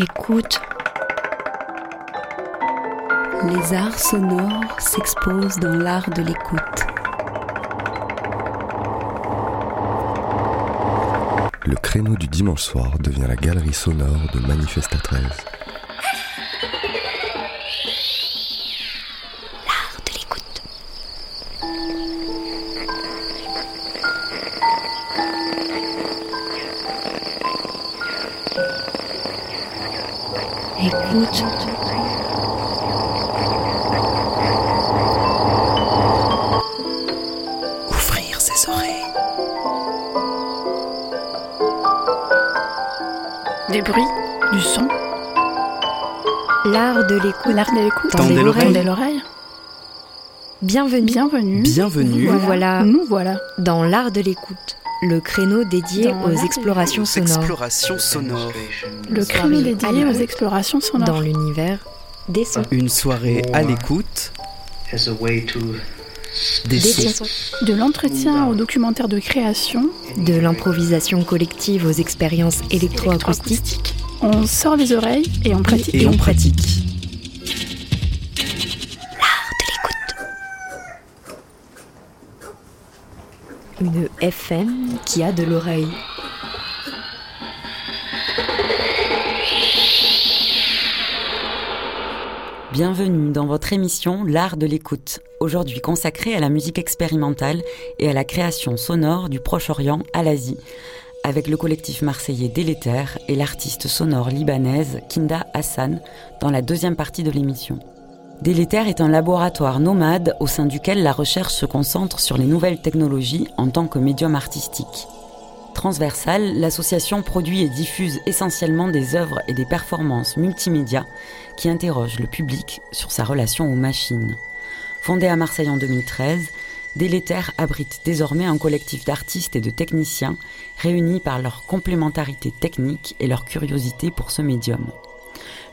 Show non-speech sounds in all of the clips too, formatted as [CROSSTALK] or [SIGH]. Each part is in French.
Écoute. Les arts sonores s'exposent dans l'art de l'écoute. Le créneau du dimanche soir devient la galerie sonore de Manifesta 13. L'écoute. l'art de l'écoute. Tendez l'oreille. Tendez l'oreille. Bienvenue. Bienvenue. Bienvenue. Nous voilà Nous voilà. dans l'art de l'écoute, le créneau dédié Dans aux explorations Aux sonores explorations sonores. Le créneau dédié aux explorations sonores. dans l'univers des sons. Une soirée à l'écoute as a way to des Des sons. sons. De l'entretien au documentaire de création. De l'improvisation collective aux expériences électroacoustiques. On sort les oreilles et on pratique. Et on pratique. FM qui a de l'oreille. Bienvenue dans votre émission L'art de l'écoute, aujourd'hui consacrée à la musique expérimentale et à la création sonore du Proche-Orient à l'Asie, avec le collectif marseillais Délétère et l'artiste sonore libanaise Kinda Hassan dans la deuxième partie de l'émission. Délétère est un laboratoire nomade au sein duquel la recherche se concentre sur les nouvelles technologies en tant que médium artistique. Transversale, l'association produit et diffuse essentiellement des œuvres et des performances multimédia qui interrogent le public sur sa relation aux machines. Fondée à Marseille en 2013, Délétère abrite désormais un collectif d'artistes et de techniciens réunis par leur complémentarité technique et leur curiosité pour ce médium.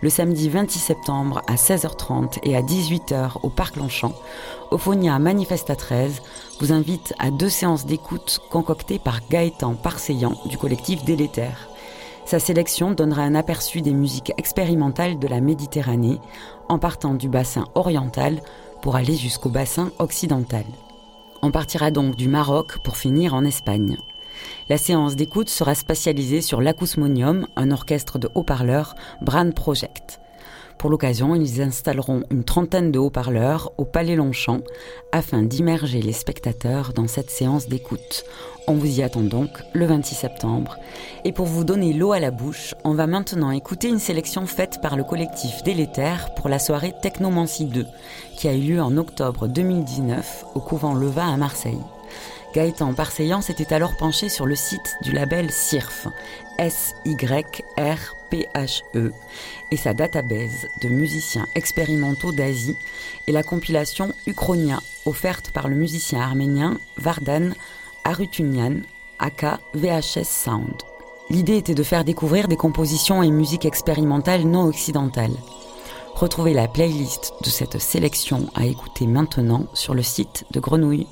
Le samedi 26 septembre à 16h30 et à 18h au Parc Longchamp, Ophonia Manifesta 13 vous invite à deux séances d'écoute concoctées par Gaëtan Parseillan du collectif Délétère. Sa sélection donnera un aperçu des musiques expérimentales de la Méditerranée en partant du bassin oriental pour aller jusqu'au bassin occidental. On partira donc du Maroc pour finir en Espagne. La séance d'écoute sera spatialisée sur l'Acousmonium, un orchestre de haut-parleurs Bran Project. Pour l'occasion, ils installeront une trentaine de haut-parleurs au Palais Longchamp afin d'immerger les spectateurs dans cette séance d'écoute. On vous y attend donc le 26 septembre. Et pour vous donner l'eau à la bouche, on va maintenant écouter une sélection faite par le collectif Délétère pour la soirée Technomancie 2, qui a eu lieu en octobre 2019 au couvent Leva à Marseille. Gaëtan Parseillan s'était alors penché sur le site du label SIRF, S-Y-R-P-H-E, et sa database de musiciens expérimentaux d'Asie et la compilation Uchronia, offerte par le musicien arménien Vardan Arutunyan, aka VHS Sound. L'idée était de faire découvrir des compositions et musiques expérimentales non occidentales. Retrouvez la playlist de cette sélection à écouter maintenant sur le site de Grenouille.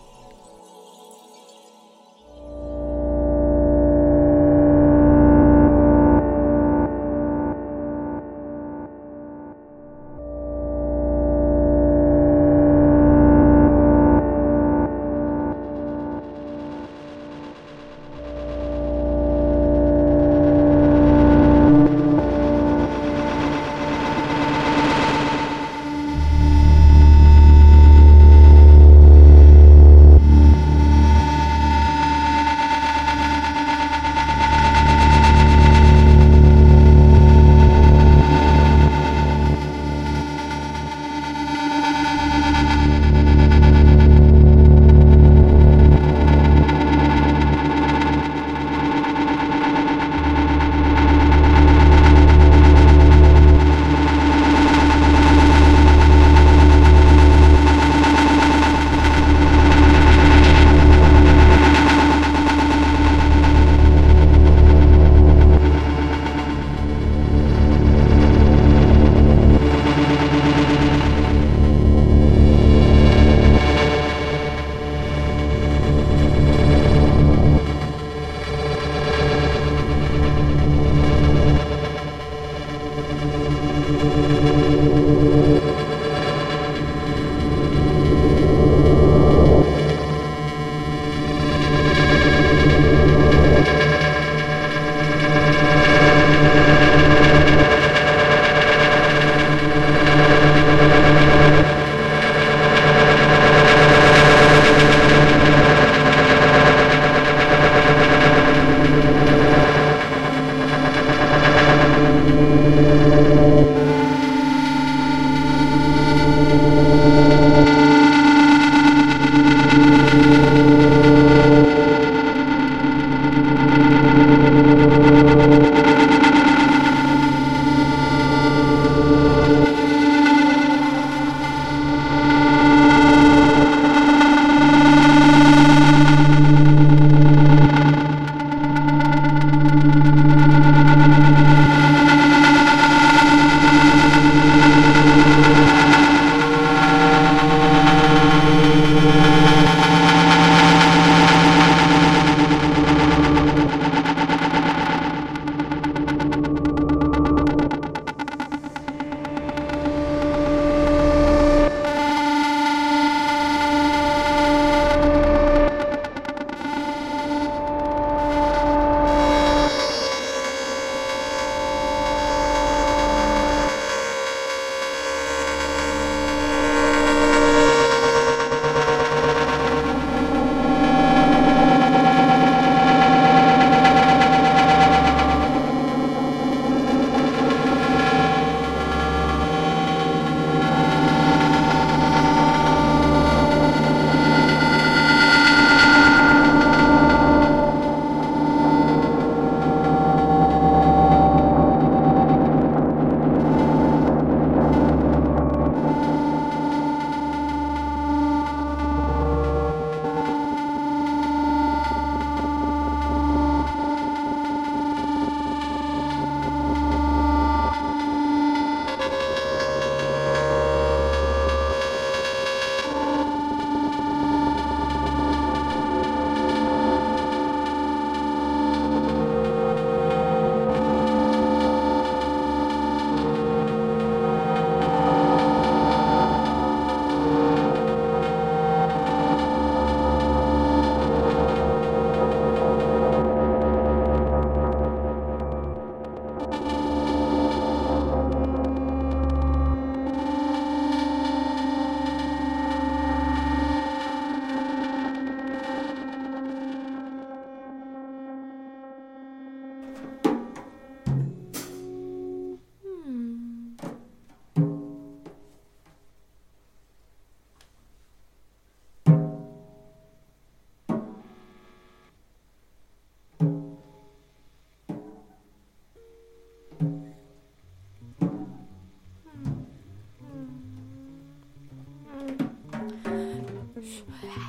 哎呀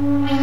Mm-hmm.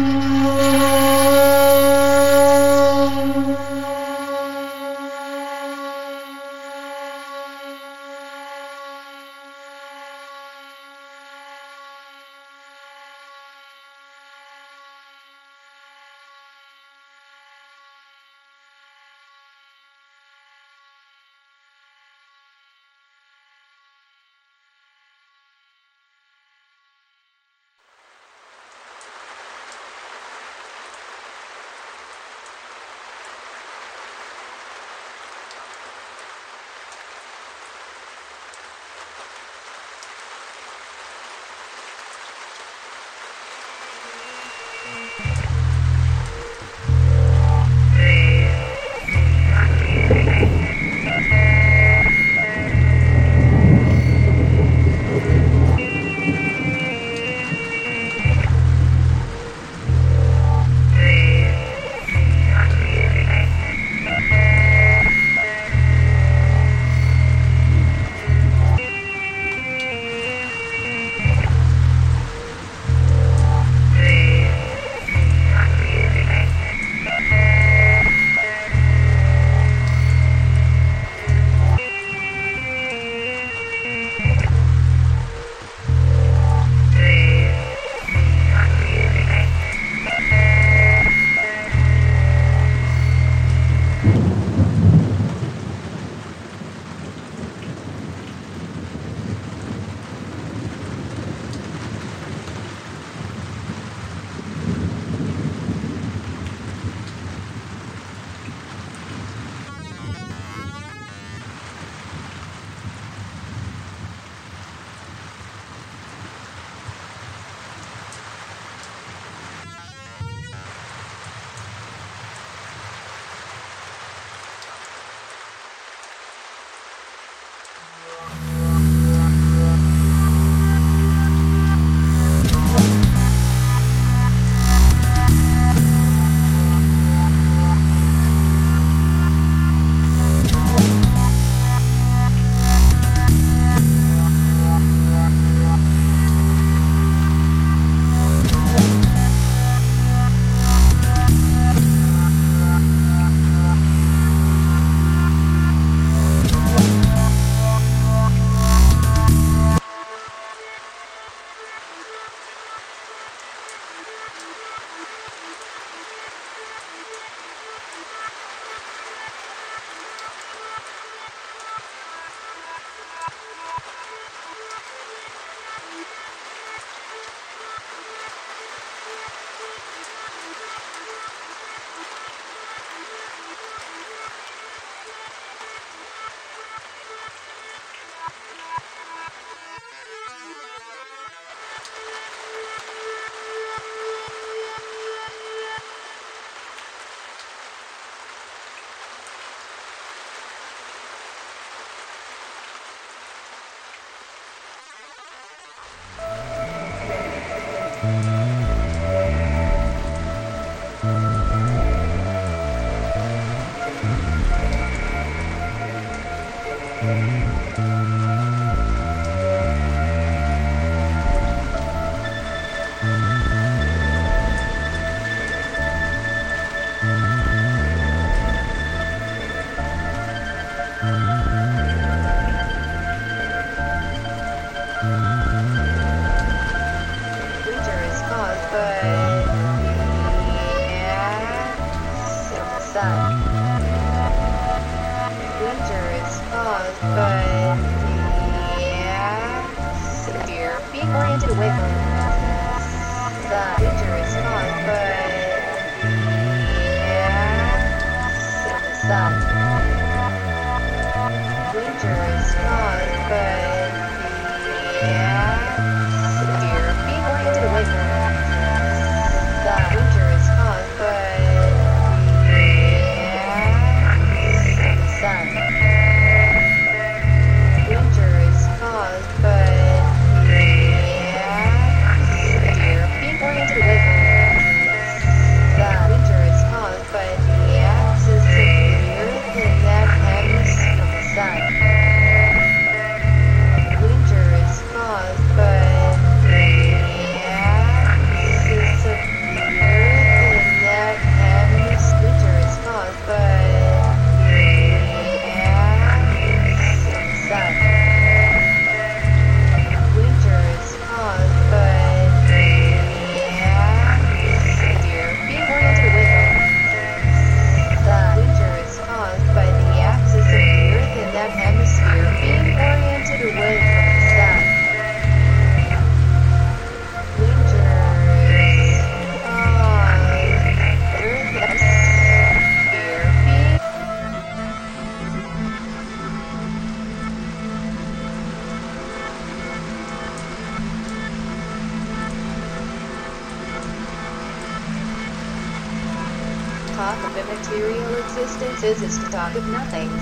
is to talk of nothing.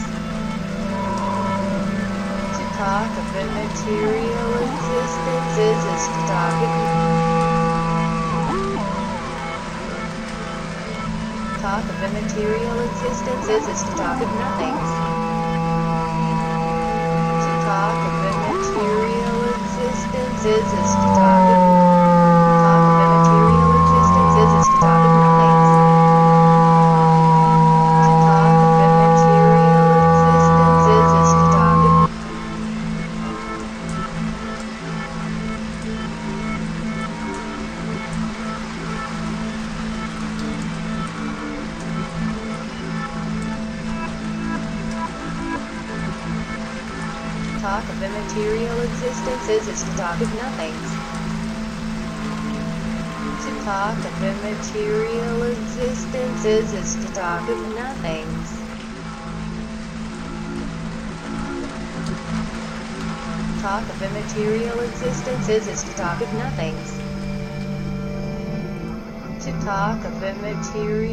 material.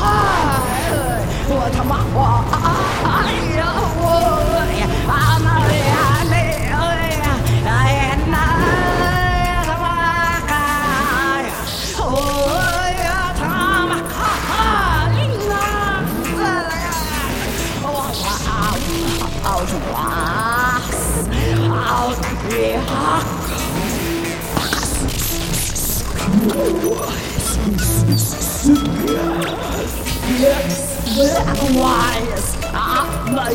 啊！我他妈，我 wise amor,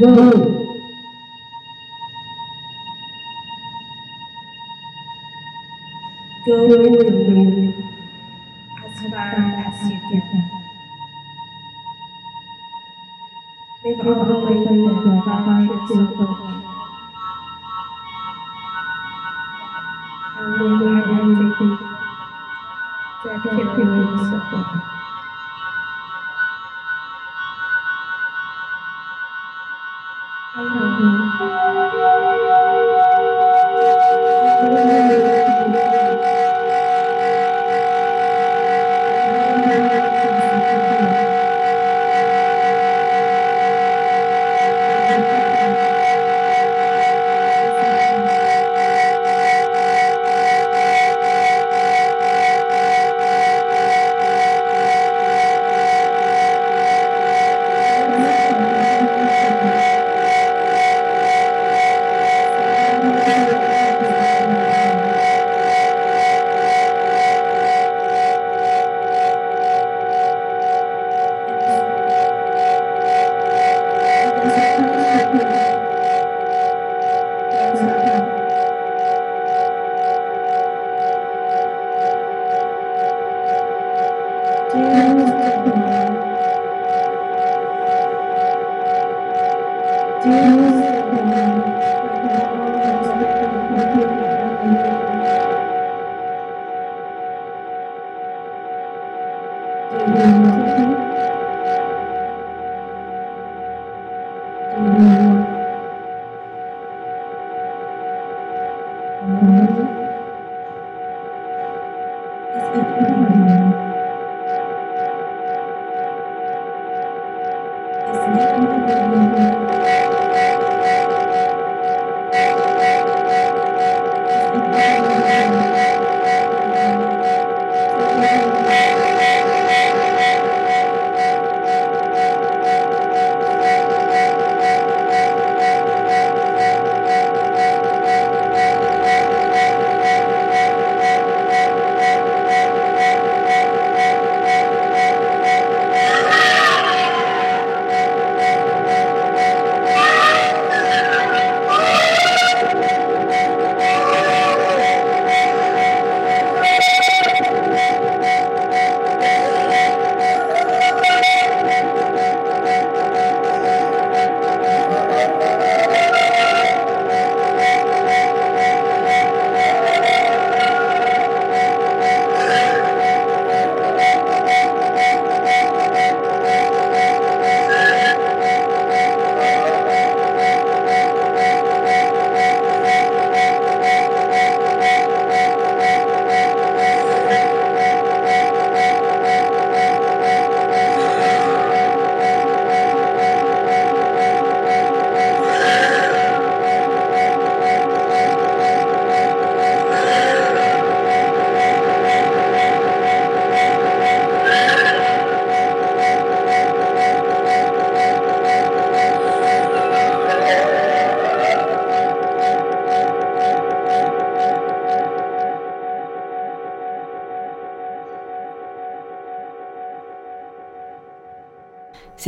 Guru. Go with me as far as you can. They've always the boundaries of the world. And we are ready to keep you in.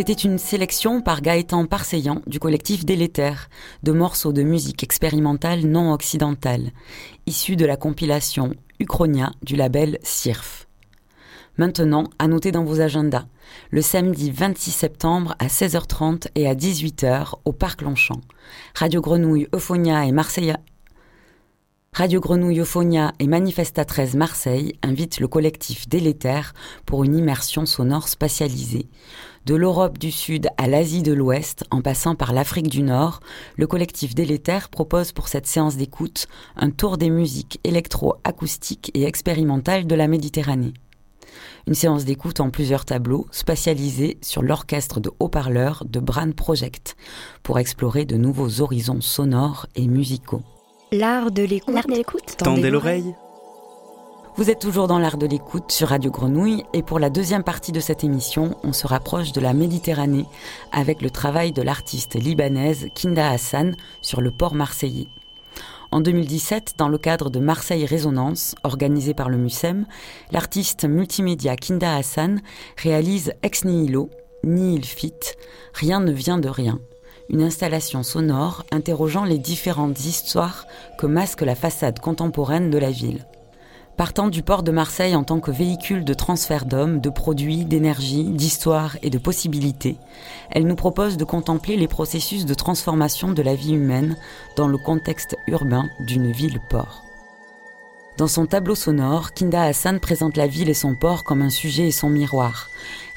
C'était une sélection par Gaëtan Parseillan du collectif Délétère de morceaux de musique expérimentale non occidentale, issus de la compilation Uchronia du label CIRF. Maintenant, à noter dans vos agendas, le samedi 26 septembre à 16h30 et à 18h au Parc Longchamp. Radio Grenouille, Euphonia et Marseille Radio Grenouille Euphonia et Manifesta 13 Marseille invitent le collectif Délétère pour une immersion sonore spatialisée. De l'Europe du Sud à l'Asie de l'Ouest, en passant par l'Afrique du Nord, le collectif Délétère propose pour cette séance d'écoute un tour des musiques électro-acoustiques et expérimentales de la Méditerranée. Une séance d'écoute en plusieurs tableaux, spatialisés sur l'orchestre de haut-parleurs de Bran Project, pour explorer de nouveaux horizons sonores et musicaux. L'art de l'écoute. L'art de l'écoute. Tendez l'oreille. Vous êtes toujours dans l'art de l'écoute sur Radio Grenouille et pour la deuxième partie de cette émission, on se rapproche de la Méditerranée avec le travail de l'artiste libanaise Kinda Hassan sur le port marseillais. En 2017, dans le cadre de Marseille Résonance, organisé par le MUSEM, l'artiste multimédia Kinda Hassan réalise Ex Nihilo, Nihil Fit, Rien ne vient de rien, une installation sonore interrogeant les différentes histoires que masque la façade contemporaine de la ville. Partant du port de Marseille en tant que véhicule de transfert d'hommes, de produits, d'énergie, d'histoire et de possibilités, elle nous propose de contempler les processus de transformation de la vie humaine dans le contexte urbain d'une ville-port. Dans son tableau sonore, Kinda Hassan présente la ville et son port comme un sujet et son miroir,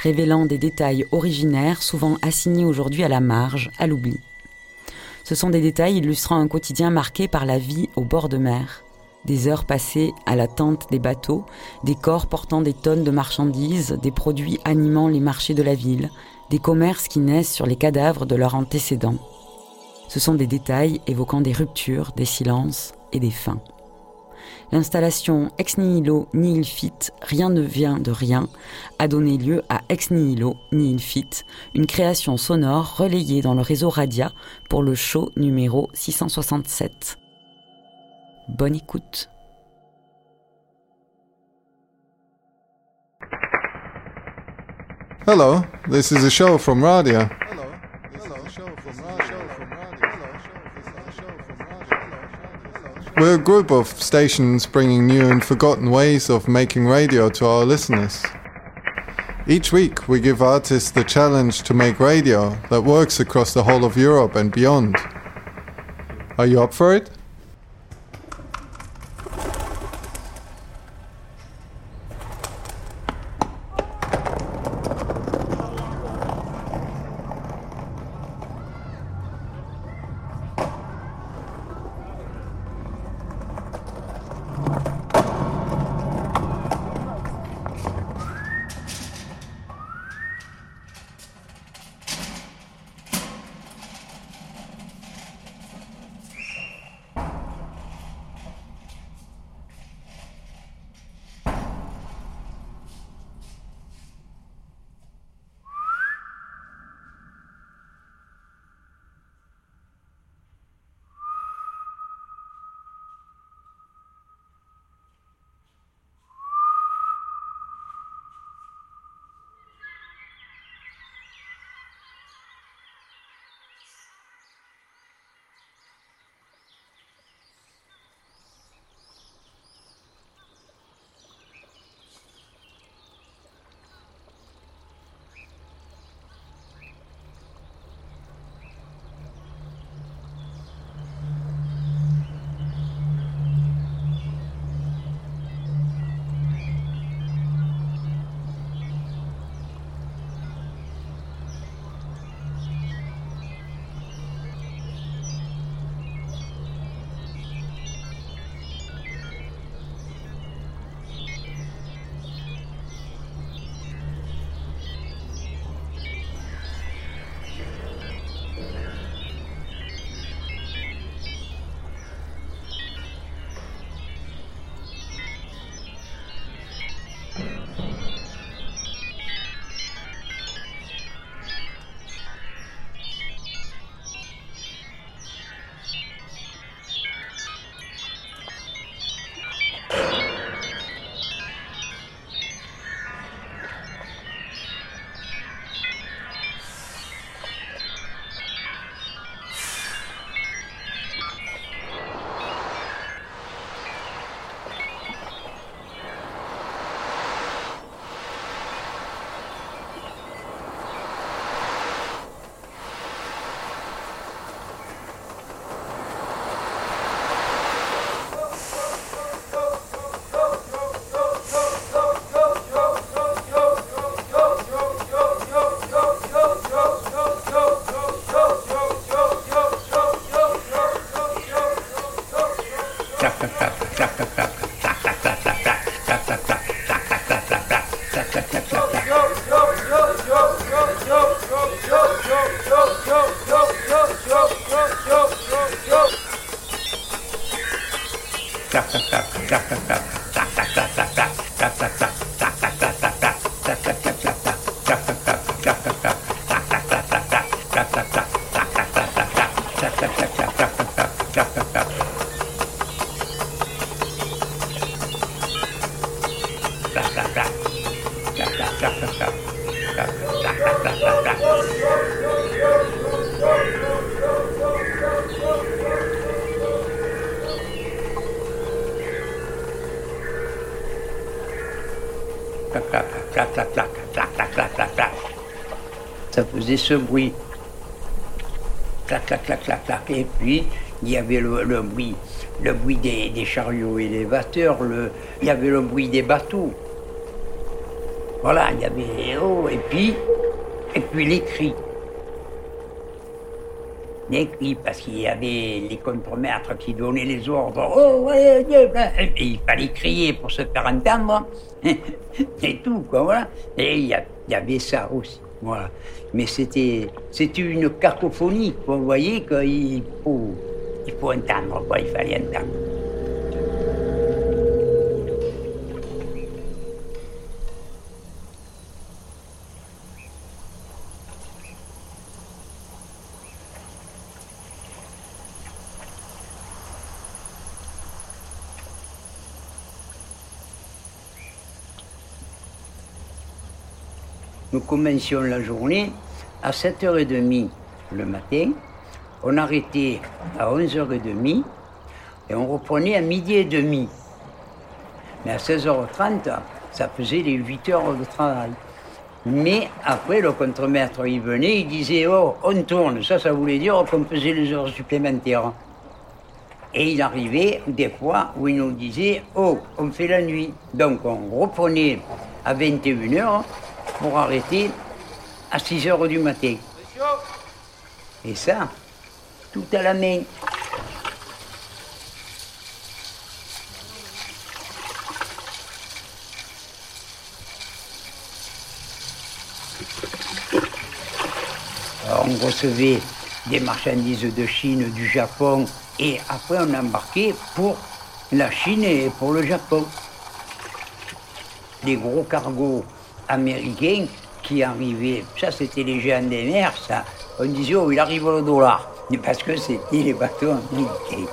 révélant des détails originaires souvent assignés aujourd'hui à la marge, à l'oubli. Ce sont des détails illustrant un quotidien marqué par la vie au bord de mer, des heures passées à la tente des bateaux, des corps portant des tonnes de marchandises, des produits animant les marchés de la ville, des commerces qui naissent sur les cadavres de leurs antécédents. Ce sont des détails évoquant des ruptures, des silences et des fins. L'installation Ex Nihilo Nihil Fit, Rien ne vient de rien, a donné lieu à Ex Nihilo Nihil Fit, une création sonore relayée dans le réseau Radia pour le show numéro 667. Bonne écoute. Hello, this is a show from Radia. We're a group of stations bringing new and forgotten ways of making radio to our listeners. Each week, we give artists the challenge to make radio that works across the whole of Europe and beyond. Are you up for it? Ce bruit. Clac, clac, clac, clac, clac. Et puis, il y avait le, bruit, le bruit des, chariots élévateurs, le, il y avait le bruit des bateaux. Voilà, il y avait, oh, et puis, et puis les cris. Les cris, parce qu'il y avait les contremaîtres qui donnaient les ordres. Oh, ouais, il fallait crier pour se faire entendre. [LAUGHS] C'est tout, quoi, voilà. Et il y avait ça aussi, voilà. Mais c'était, c'était une cacophonie. Vous voyez qu'il faut, il faut entendre, quoi. Il fallait entendre. Nous commencions la journée à 7h30 le matin, on arrêtait à 11h30 et on reprenait à midi et demi. Mais à 16h30, ça faisait les 8 heures de travail. Mais après, le contremaître, il venait, il disait Oh, on tourne. Ça, ça voulait dire qu'on faisait les heures supplémentaires. Et il arrivait des fois où il nous disait Oh, on fait la nuit. Donc on reprenait à 21h pour arrêter à 6h du matin. Et ça, tout à la main. On recevait des marchandises de Chine, du Japon, et après on embarquait pour la Chine et pour le Japon. Les gros cargos américains qui arrivaient, ça c'était les géants des mers, ça. On disait, oh, il arrive le dollar, parce que c'était les bateaux américains.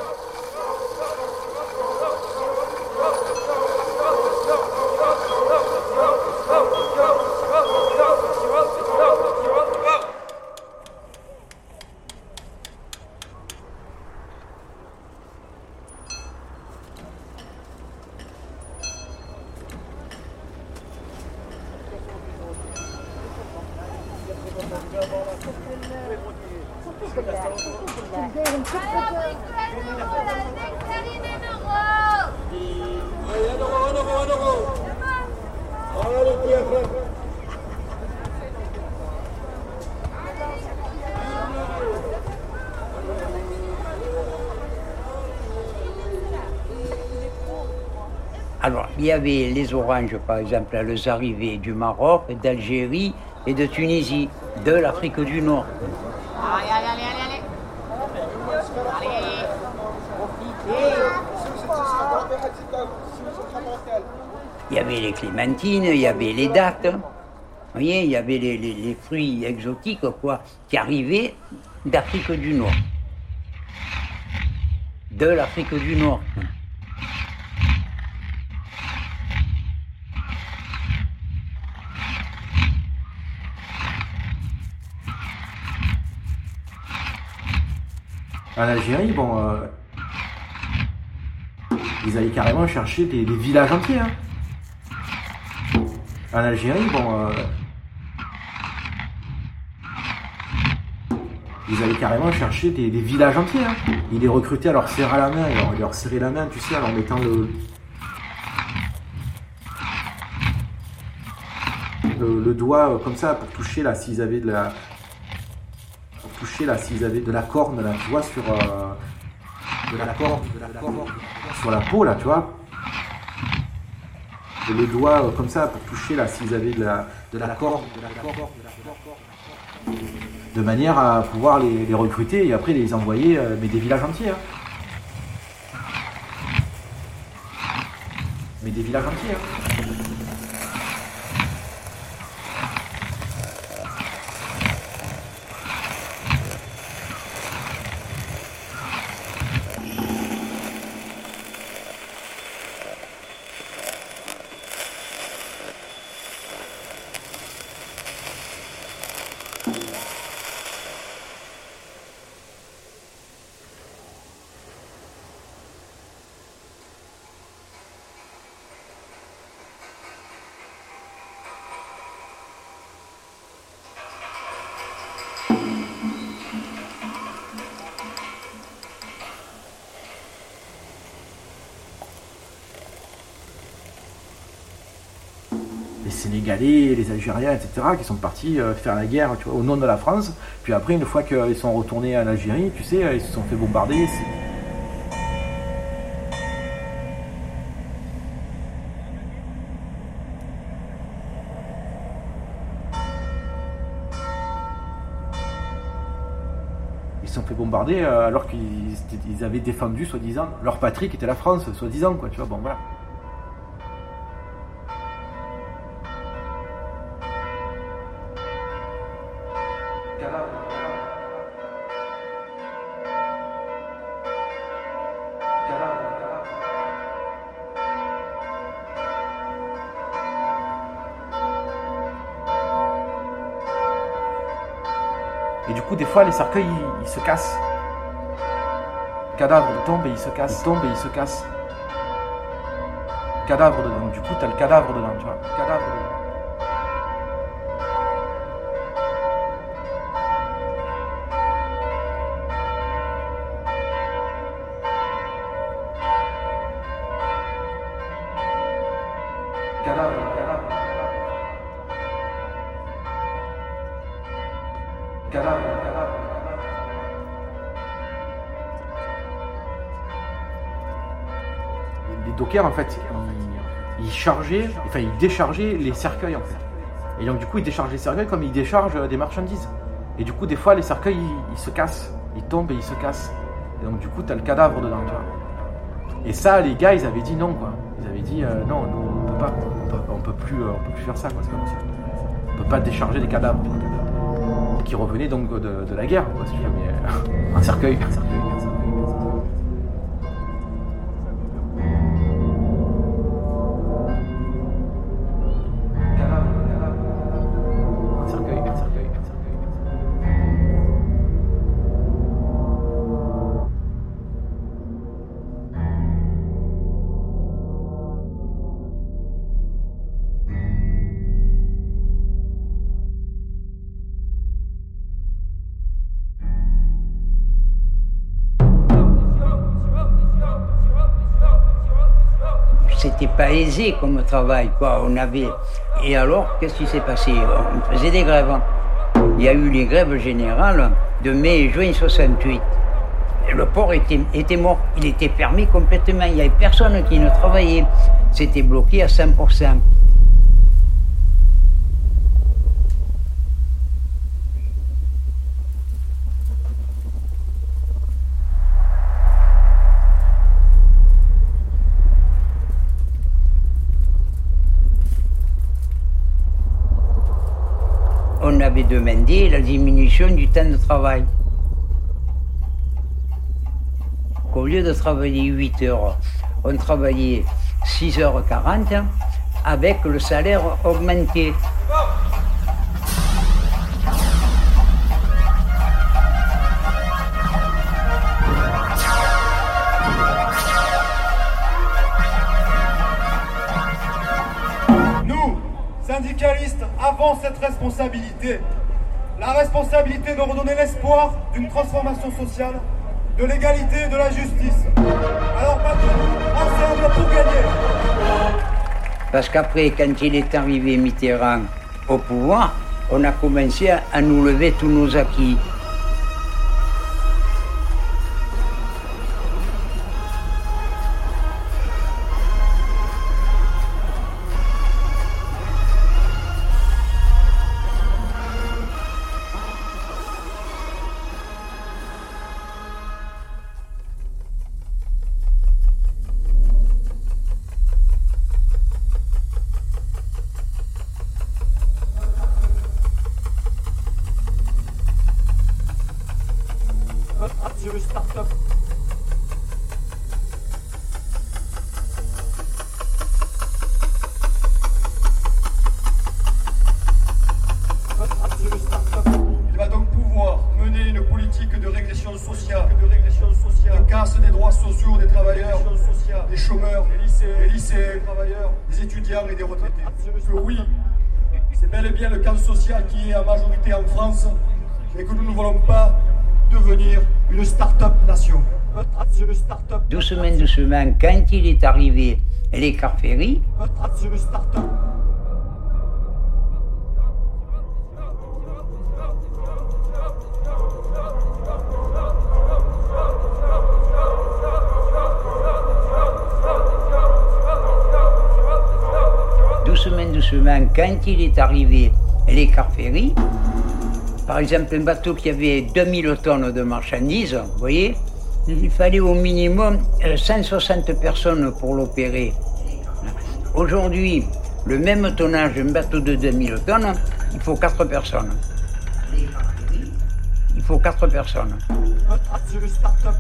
Les oranges, par exemple, elles arrivaient du Maroc, d'Algérie et de Tunisie, de l'Afrique du Nord. Allez, allez, allez, allez, allez. Allez. Il y avait les clémentines, il y avait les dattes. Vous voyez, il y avait les, les- les fruits exotiques, quoi, qui arrivaient d'Afrique du Nord. De l'Afrique du Nord. En Algérie, bon, euh, ils allaient carrément chercher des, villages entiers. hein. En Algérie, bon, euh, ils allaient carrément chercher des, villages entiers. hein. Ils les recrutaient à leur serrer la main, ils leur, serraient la main, tu sais, en mettant le, le, le doigt euh, comme ça pour toucher là s'ils avaient de la là s'ils avaient de la corne là tu vois sur euh, de la corne, de la sur la peau là tu vois Et le doigt euh, comme ça pour toucher là s'ils avaient de la de la corne de la de manière à pouvoir les, les recruter et après les envoyer euh, mais des villages entiers hein. mais des villages entiers hein. Les Algériens, etc., qui sont partis euh, faire la guerre au nom de la France. Puis après, une fois qu'ils sont retournés en Algérie, tu sais, ils se sont fait bombarder. Ils se sont fait bombarder euh, alors qu'ils avaient défendu, soi-disant, leur patrie qui était la France, soi-disant, quoi, tu vois, bon voilà. Fois, les cercueils, ils, ils se cassent. Le cadavre tombe et il se casse, il tombe et il se casse. Cadavre dedans. Du coup, t'as le cadavre dedans, tu vois. Cadavre dedans. En fait, ils chargeaient, enfin, ils déchargeaient les cercueils, en fait. Et donc, du coup, ils déchargent les cercueils comme ils déchargent euh, des marchandises. Et du coup, des fois, les cercueils, ils, se cassent. Ils tombent et ils se cassent. Et donc, du coup, t'as le cadavre dedans. Et ça, les gars, ils avaient dit non, quoi. Ils avaient dit euh, non, nous, on peut pas. On peut, plus, euh, on peut plus faire ça, quoi. Pas possible. On peut pas décharger des cadavres. Qui revenaient donc de, la guerre, mais. [LAUGHS] Un cercueil, Comme travail, quoi. On avait. Et alors, qu'est-ce qui s'est passé? On faisait des grèves. hein. Il y a eu les grèves générales de mai et juin 68. Et le port était, était mort. Il était fermé complètement. Il n'y avait personne qui ne travaillait. C'était bloqué à 100%. Demandé la diminution du temps de travail. Qu'au lieu de travailler 8 heures, on travaillait 6h40 avec le salaire augmenté. Nous, syndicalistes, avons cette responsabilité. La responsabilité de redonner l'espoir d'une transformation sociale, de l'égalité et de la justice. Alors battons-nous ensemble pour gagner. Parce qu'après, quand il est arrivé Mitterrand au pouvoir, on a commencé à nous lever tous nos acquis. quand il est arrivé, les Ferry. Doucement, doucement, quand il est arrivé, les Ferry. Par exemple, un bateau qui avait 2000 tonnes de marchandises, vous voyez, il fallait au minimum euh, 160 personnes pour l'opérer. Aujourd'hui, le même tonnage, un bateau de 2000 tonnes, il faut 4 personnes. Il faut 4 personnes.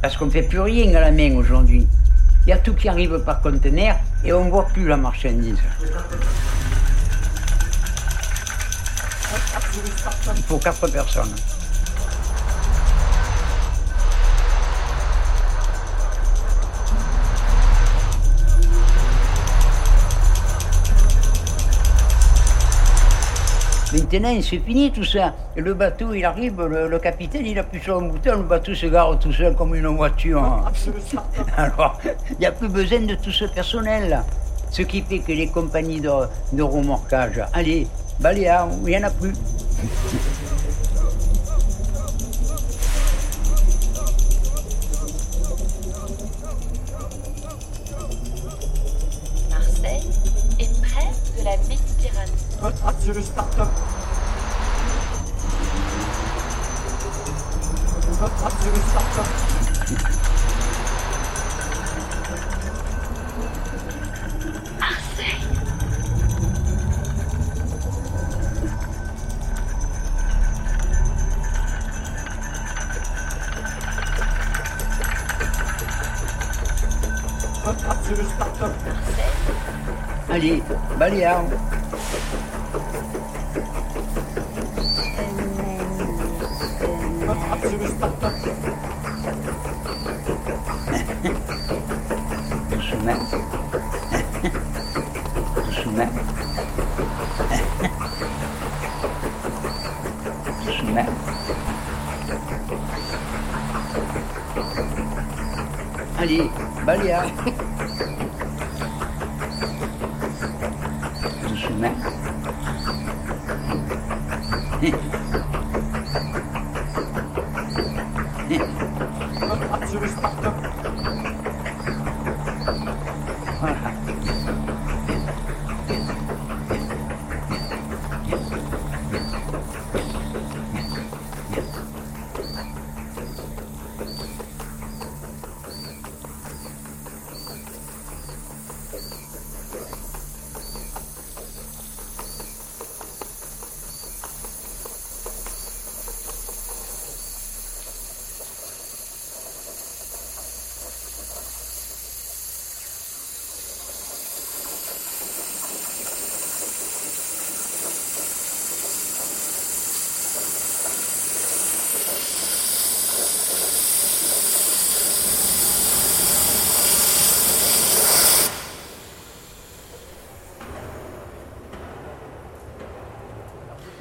Parce qu'on ne fait plus rien à la main aujourd'hui. Il y a tout qui arrive par conteneur et on ne voit plus la marchandise. Il faut 4 personnes. Maintenant, c'est fini tout ça. Le bateau, il arrive, le, le capitaine, il appuie sur un bouton, le bateau se gare tout seul comme une voiture. [LAUGHS] Alors, il n'y a plus besoin de tout ce personnel-là. Ce qui fait que les compagnies de, de remorquage, allez, Baléares, il n'y en a plus. Start-up. C'est le start-up. Marseille. C'est le start-up. Allez, Baléares. Yeah. [LAUGHS]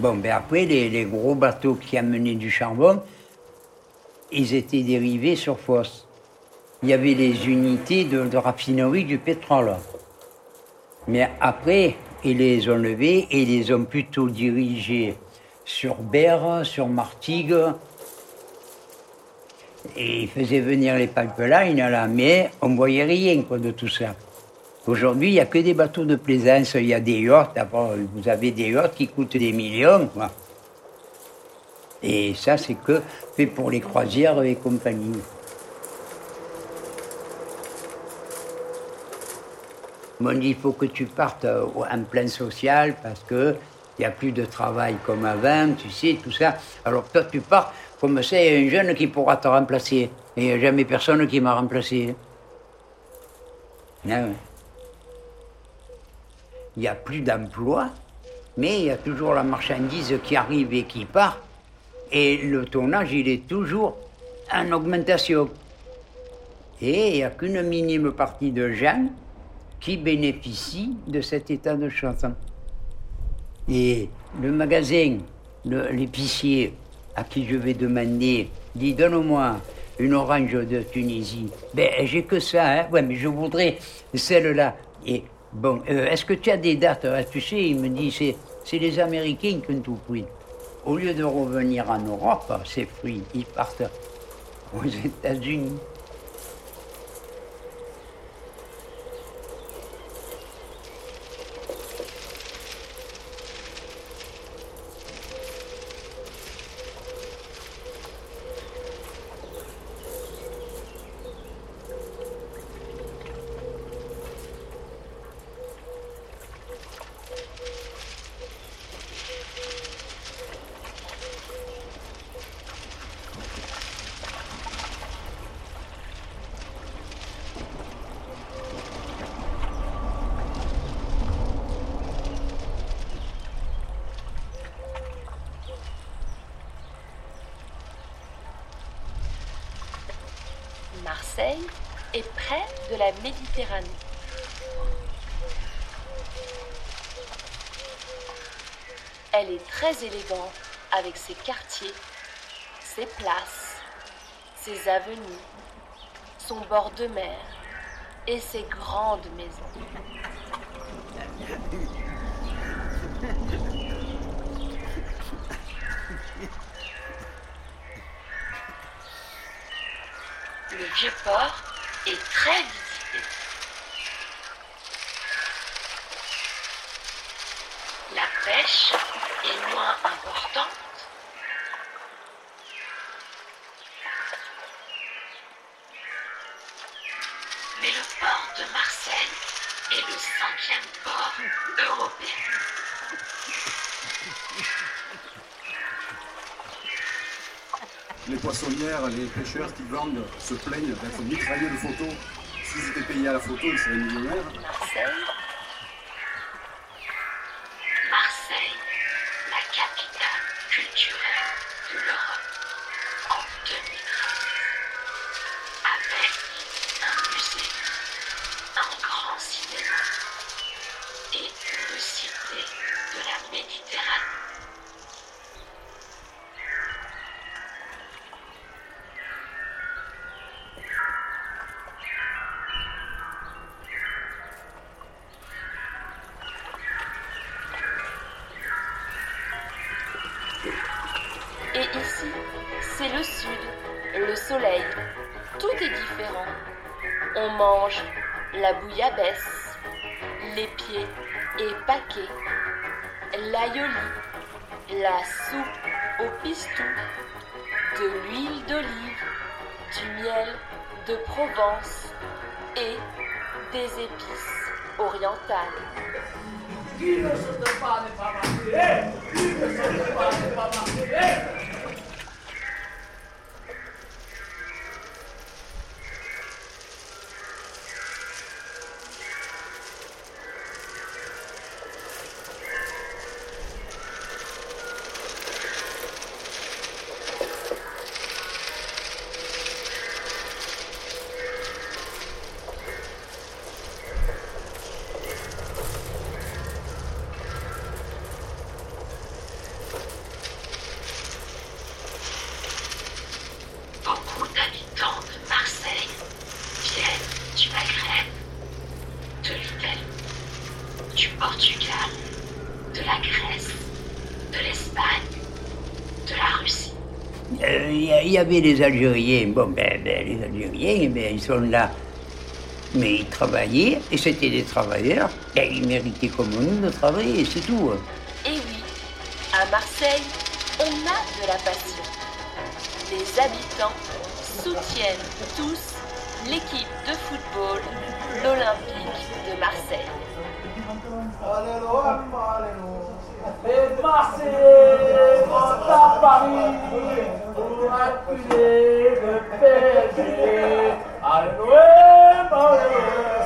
Bon, ben après, les, gros bateaux qui amenaient du charbon, ils étaient dérivés sur fosse. Il y avait les unités de, raffinerie du pétrole. Mais après, ils les ont levés et les ont plutôt dirigés sur Berre, sur Martigues. Et ils faisaient venir les pipelines là, mais on ne voyait rien quoi, de tout ça. Aujourd'hui, il n'y a que des bateaux de plaisance, il y a des yachts. Vous avez des yachts qui coûtent des millions. Et ça, c'est que fait pour les croisières et compagnie. On dit il faut que tu partes euh, en plan social parce que il n'y a plus de travail comme avant, tu sais, tout ça. Alors toi, tu pars comme ça, il y a un jeune qui pourra te remplacer. Et il n'y a jamais personne qui m'a remplacé. Ah ouais. Il n'y a plus d'emploi, mais il y a toujours la marchandise qui arrive et qui part. Et le tonnage, il est toujours en augmentation. Et il n'y a qu'une minime partie de gens qui bénéficient de cet état de chose. Et le magasin, l'épicier à qui je vais demander, dit donne-moi une orange de Tunisie. Ben, j'ai que ça, hein. Ouais, mais je voudrais celle-là. Bon, euh, est-ce que tu as des dates Tu sais, il me dit, c'est, c'est les Américains qui ont tout pris. Au lieu de revenir en Europe, ces fruits, ils partent aux États-Unis. Marseille est près de la Méditerranée. Elle est très élégante avec ses quartiers, ses places, ses avenues, son bord de mer et ses grandes maisons. Le vieux port est très visité. La pêche Les pêcheurs qui vendent se plaignent d'être mitraillés de photos. S'ils étaient payés à la photo, ils seraient millionnaires. Les Algériens. Bon, ben, ben, les Algériens, eh ben, ils sont là. Mais ils travaillaient, et c'était des travailleurs. Ben, ils méritaient comme nous de travailler, c'est tout. Et oui, à Marseille, on a de la passion. Les habitants soutiennent tous l'équipe de football, l'Olympique de Marseille. Et Marseille Paris Maculé, le Père, Arnoë, Maulé.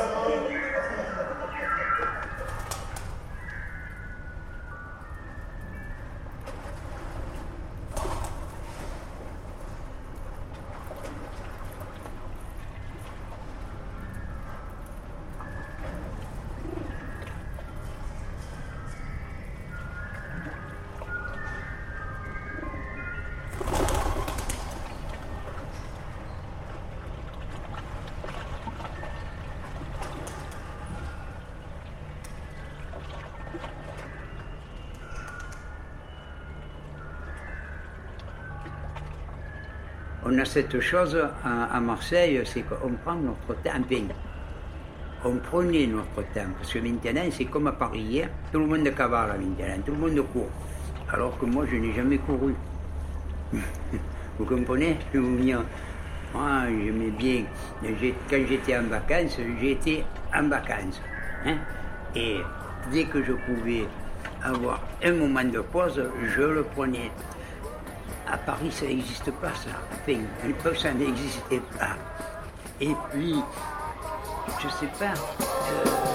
On a cette chose à, Marseille, c'est qu'on prend notre temps. On prenait notre temps, parce que maintenant, c'est comme à Paris hier, tout le monde cavale maintenant, tout le monde court. Alors que moi, je n'ai jamais couru. [LAUGHS] Vous comprenez? Je moi, j'aimais bien. Quand j'étais en vacances, j'étais en vacances. hein. Et dès que je pouvais avoir un moment de pause, je le prenais. À Paris, ça n'existe pas, ça. Enfin, à ça n'existait pas. Et puis, je sais pas. euh,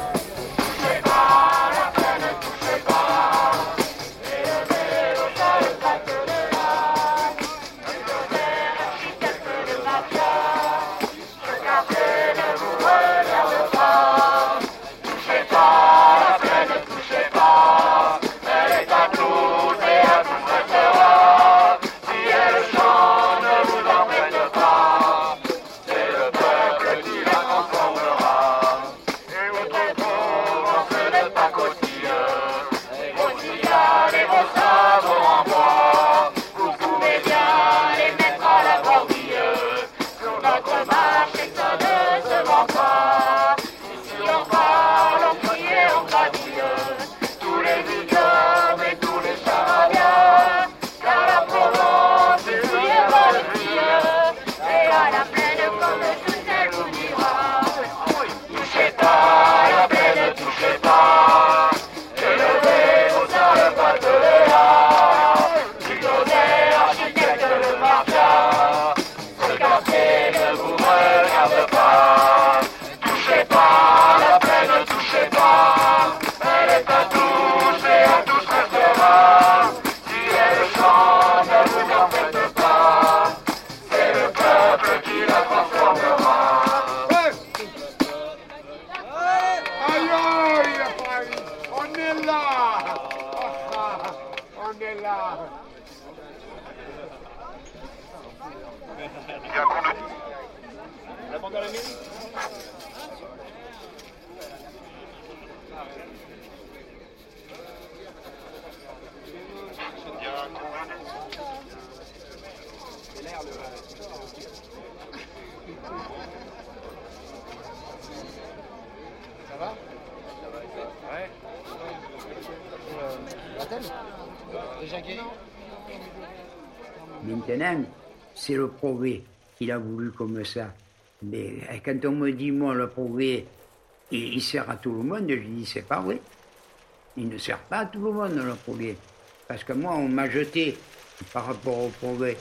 comme ça. Mais euh, quand on me dit, moi, le progrès, il, il sert à tout le monde, je dis, c'est pas vrai. Il ne sert pas à tout le monde, le progrès. Parce que moi, on m'a jeté par rapport au progrès.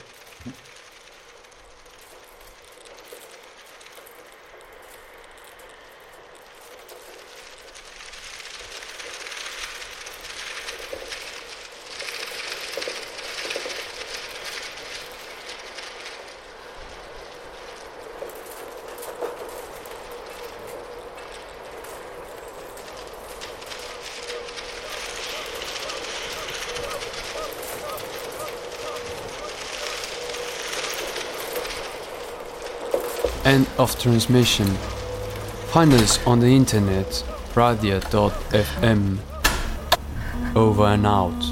Of transmission. Find us on the internet radio.fm. Over and out.